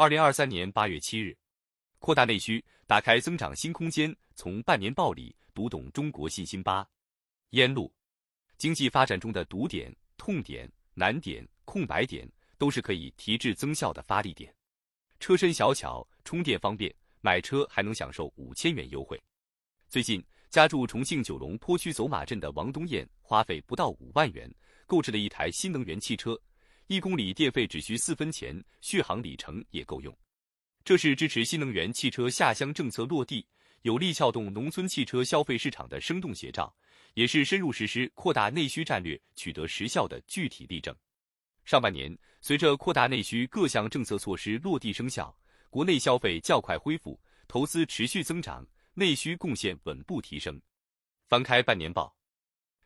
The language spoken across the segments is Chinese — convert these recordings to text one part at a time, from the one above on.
二零二三年八月七日，扩大内需，打开增长新空间，从半年报里读懂中国信心吧。烟路，经济发展中的堵点、痛点、难点、空白点，都是可以提质增效的发力点。车身小巧，充电方便，买车还能享受五千元优惠。最近，家住重庆九龙坡区走马镇的王东艳，花费不到五万元，购置了一台新能源汽车。一公里电费只需四分钱，续航里程也够用。这是支持新能源汽车下乡政策落地，有力撬动农村汽车消费市场的生动写照，也是深入实施扩大内需战略取得实效的具体例证。上半年，随着扩大内需各项政策措施落地生效，国内消费较快恢复，投资持续增长，内需贡献稳步提升。翻开半年报。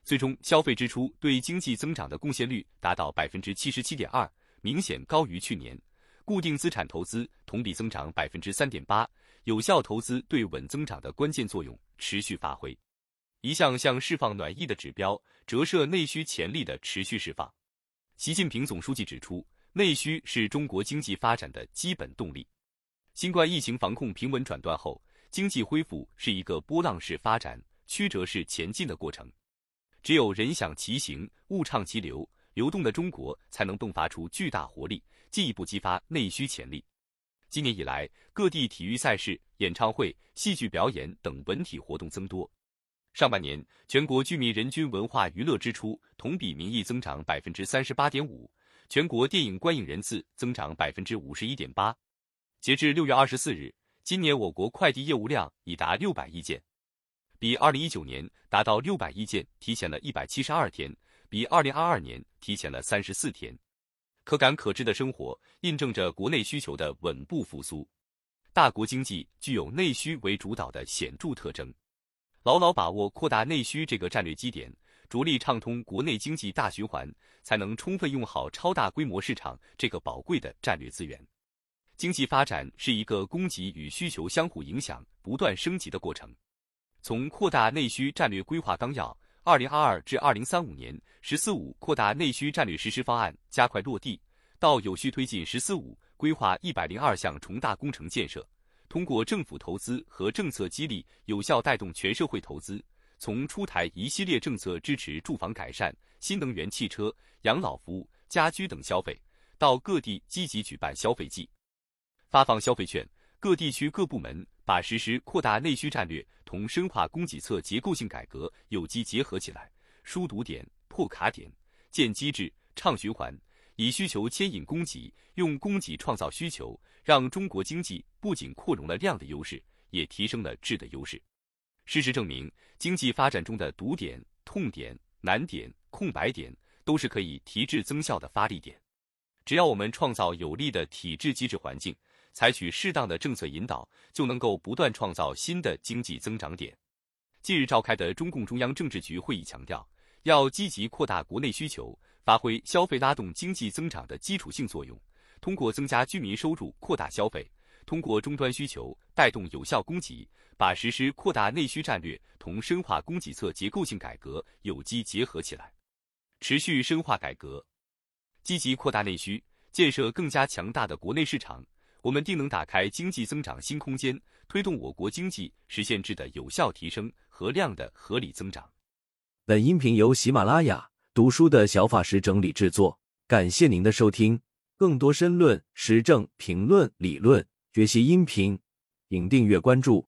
最终，消费支出对经济增长的贡献率达到百分之七十七点二，明显高于去年。固定资产投资同比增长百分之三点八，有效投资对稳增长的关键作用持续发挥。一项项释放暖意的指标，折射内需潜力的持续释放。习近平总书记指出，内需是中国经济发展的基本动力。新冠疫情防控平稳转段后，经济恢复是一个波浪式发展、曲折式前进的过程。只有人想其行，物畅其流，流动的中国才能迸发出巨大活力，进一步激发内需潜力。今年以来，各地体育赛事、演唱会、戏剧表演等文体活动增多。上半年，全国居民人均文化娱乐支出同比名义增长百分之三十八点五，全国电影观影人次增长百分之五十一点八。截至六月二十四日，今年我国快递业务量已达六百亿件。比二零一九年达到六百亿件提前了一百七十二天，比二零二二年提前了三十四天。可感可知的生活印证着国内需求的稳步复苏。大国经济具有内需为主导的显著特征，牢牢把握扩大内需这个战略基点，着力畅通国内经济大循环，才能充分用好超大规模市场这个宝贵的战略资源。经济发展是一个供给与需求相互影响、不断升级的过程。从扩大内需战略规划纲要（二零二二至二零三五年）“十四五”扩大内需战略实施方案加快落地，到有序推进“十四五”规划一百零二项重大工程建设，通过政府投资和政策激励，有效带动全社会投资。从出台一系列政策支持住房改善、新能源汽车、养老服务、家居等消费，到各地积极举办消费季，发放消费券。各地区各部门把实施扩大内需战略同深化供给侧结构性改革有机结合起来，疏堵点、破卡点、建机制、畅循环，以需求牵引供给，用供给创造需求，让中国经济不仅扩容了量的优势，也提升了质的优势。事实证明，经济发展中的堵点、痛点、难点、空白点，都是可以提质增效的发力点。只要我们创造有利的体制机制环境。采取适当的政策引导，就能够不断创造新的经济增长点。近日召开的中共中央政治局会议强调，要积极扩大国内需求，发挥消费拉动经济增长的基础性作用，通过增加居民收入扩大消费，通过终端需求带动有效供给，把实施扩大内需战略同深化供给侧结构性改革有机结合起来，持续深化改革，积极扩大内需，建设更加强大的国内市场。我们定能打开经济增长新空间，推动我国经济实现质的有效提升和量的合理增长。本音频由喜马拉雅读书的小法师整理制作，感谢您的收听。更多深论、时政评论、理论学习音频，请订阅关注。